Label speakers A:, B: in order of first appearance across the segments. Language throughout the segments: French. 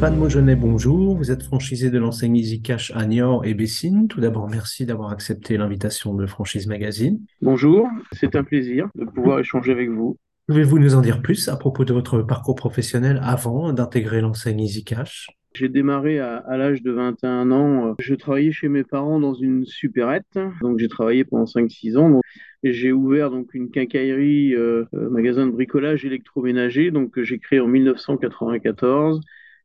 A: Stéphane Maugenet, bonjour. Vous êtes franchisé de l'enseigne EasyCash à Niort et Bessines. Tout d'abord, merci d'avoir accepté l'invitation de Franchise Magazine.
B: Bonjour, c'est un plaisir de pouvoir échanger avec vous.
A: Pouvez-vous nous en dire plus à propos de votre parcours professionnel avant d'intégrer l'enseigne EasyCash
B: j'ai démarré à, l'âge de 21 ans. Je travaillais chez mes parents dans une supérette. Donc j'ai travaillé pendant 5-6 ans. j'ai ouvert donc une quincaillerie, euh, euh, magasin de bricolage électroménager, donc que j'ai créé en 1994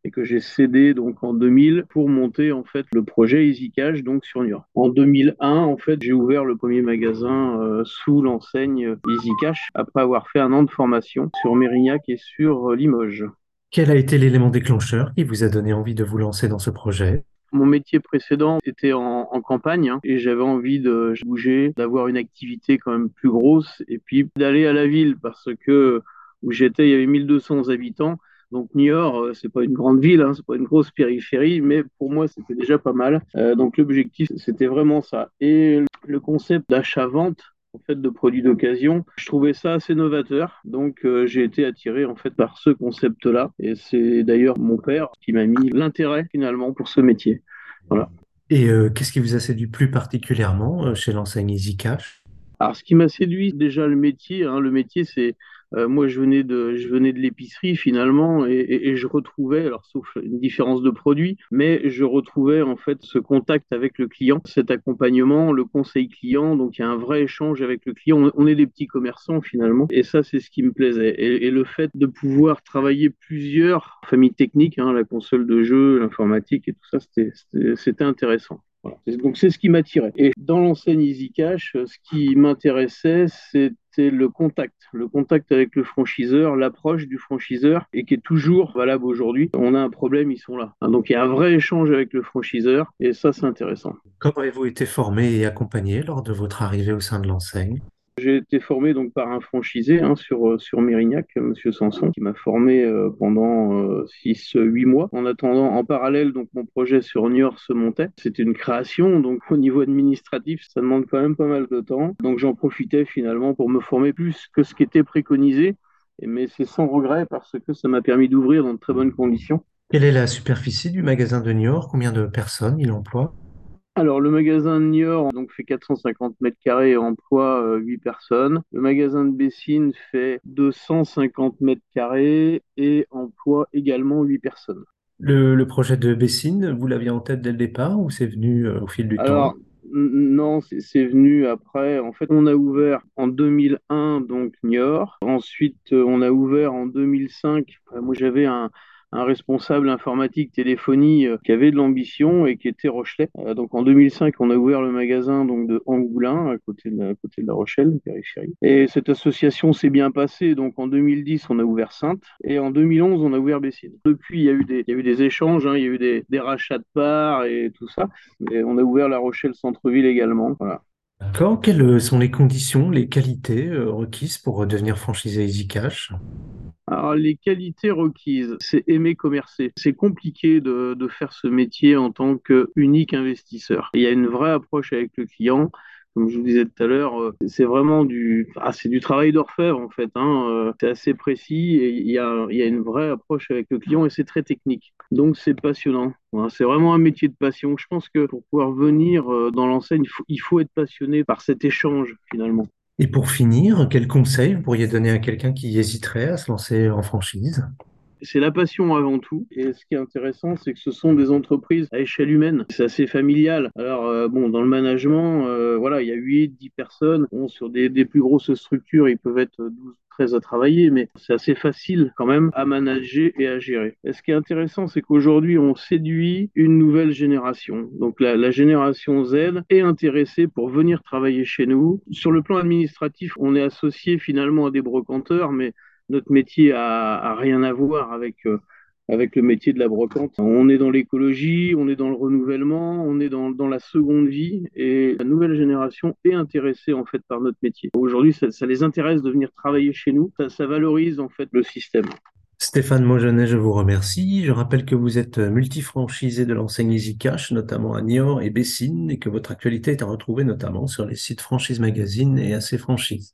B: et que j'ai cédé donc en 2000 pour monter en fait le projet EasyCash donc sur Niort. En 2001 en fait j'ai ouvert le premier magasin euh, sous l'enseigne EasyCash après avoir fait un an de formation sur Mérignac et sur euh, Limoges.
A: Quel a été l'élément déclencheur qui vous a donné envie de vous lancer dans ce projet?
B: Mon métier précédent était en, campagne hein, et j'avais envie de bouger, d'avoir une activité quand même plus grosse et puis d'aller à la ville parce que où j'étais, il y avait 1200 habitants donc Niort, euh, c'est pas une grande ville, hein, c'est pas une grosse périphérie, mais pour moi c'était déjà pas mal. Euh, donc l'objectif c'était vraiment ça. Et le concept d'achat-vente, en fait de produits d'occasion. Je trouvais ça assez novateur, donc euh, j'ai été attiré en fait par ce concept-là. Et c'est d'ailleurs mon père qui m'a mis l'intérêt finalement pour ce métier. Voilà.
A: Et qu'est-ce qui vous a séduit plus particulièrement chez l'enseigne EasyCash
B: Alors ce qui m'a séduit déjà le métier. Hein, le métier c'est euh, moi, je venais de, je venais de l'épicerie finalement, et, je retrouvais, alors sauf une différence de produit, mais je retrouvais en fait ce contact avec le client, cet accompagnement, le conseil client. Donc il y a un vrai échange avec le client. On, est des petits commerçants finalement, et ça c'est ce qui me plaisait. Et, le fait de pouvoir travailler plusieurs familles techniques, hein, la console de jeu, l'informatique et tout ça, c'était intéressant. Donc c'est ce qui m'attirait. Et dans l'enseigne EasyCash, ce qui m'intéressait, c'était le contact, le contact avec le franchiseur, l'approche du franchiseur, et qui est toujours valable aujourd'hui. On a un problème, ils sont là. Hein, donc il y a un vrai échange avec le franchiseur, et ça c'est intéressant.
A: Comment avez-vous été formé et accompagné lors de votre arrivée au sein de l'enseigne?
B: J'ai été formé donc par un franchisé hein, sur, euh, sur Mérignac, Monsieur Sanson, qui m'a formé euh, pendant 6-8 euh, mois. En attendant, en parallèle, donc mon projet sur Niort se montait. C'était une création, donc au niveau administratif, ça demande quand même pas mal de temps. Donc j'en profitais finalement pour me former plus que ce qui était préconisé. Mais c'est sans regret parce que ça m'a permis d'ouvrir dans de très bonnes conditions.
A: Quelle est la superficie du magasin de Niort? Combien de personnes il emploie
B: alors, le magasin de Niort donc, fait 450 mètres carrés et emploie 8 euh, personnes. Le magasin de Bessines fait 250 mètres carrés et emploie également 8 personnes.
A: Le, projet de Bessines, vous l'aviez en tête dès le départ ou c'est venu euh, au fil du temps?
B: Non, c'est venu après. En fait, on a ouvert en 2001, donc Niort. Ensuite, euh, on a ouvert en 2005. Moi, j'avais un, un responsable informatique téléphonie euh, qui avait de l'ambition et qui était Rochelet. Euh, donc en 2005, on a ouvert le magasin donc de Angoulin à côté de, la, Rochelle, périphérie. Et cette association s'est bien passée. Donc en 2010, on a ouvert Sainte et en 2011, on a ouvert Bessines. Depuis, il y a eu des, échanges, hein, il y a eu des, des, rachats de parts et tout ça. Et on a ouvert la Rochelle centre-ville également.
A: D'accord. Quelles sont les conditions, les qualités euh, requises pour devenir franchisé EasyCash
B: alors, les qualités requises, c'est aimer commercer. C'est compliqué de, de, faire ce métier en tant qu'unique investisseur. Il y a une vraie approche avec le client. Comme je vous disais tout à l'heure, euh, c'est vraiment du, ah, c'est du travail d'orfèvre en fait. Hein. Euh, c'est assez précis et il y a, une vraie approche avec le client et c'est très technique. Donc c'est passionnant. C'est vraiment un métier de passion. Je pense que pour pouvoir venir euh, dans l'enseigne, il faut être passionné par cet échange finalement.
A: Et pour finir, quel conseil vous pourriez donner à quelqu'un qui hésiterait à se lancer en franchise?
B: C'est la passion avant tout. Et ce qui est intéressant, c'est que ce sont des entreprises à échelle humaine. C'est assez familial. Alors, euh, bon, dans le management, euh, voilà, il y a 8, 10 personnes. Bon, sur des, plus grosses structures, ils peuvent être 12, à travailler, mais c'est assez facile quand même à manager et à gérer. Et ce qui est intéressant, c'est qu'aujourd'hui, on séduit une nouvelle génération. Donc la, la, génération Z est intéressée pour venir travailler chez nous. Sur le plan administratif, on est associé finalement à des brocanteurs, mais notre métier a, rien à voir avec euh, avec le métier de la brocante. On est dans l'écologie, on est dans le renouvellement, on est dans, dans, la seconde vie et la nouvelle génération est intéressée en fait par notre métier. Aujourd'hui, ça, les intéresse de venir travailler chez nous, ça, ça valorise en fait le système.
A: Stéphane Mogenet, je vous remercie. Je rappelle que vous êtes multifranchisé de l'enseigne EasyCash, notamment à Niort et Bessines, et que votre actualité est à retrouver notamment sur les sites Franchise Magazine et AC Franchise.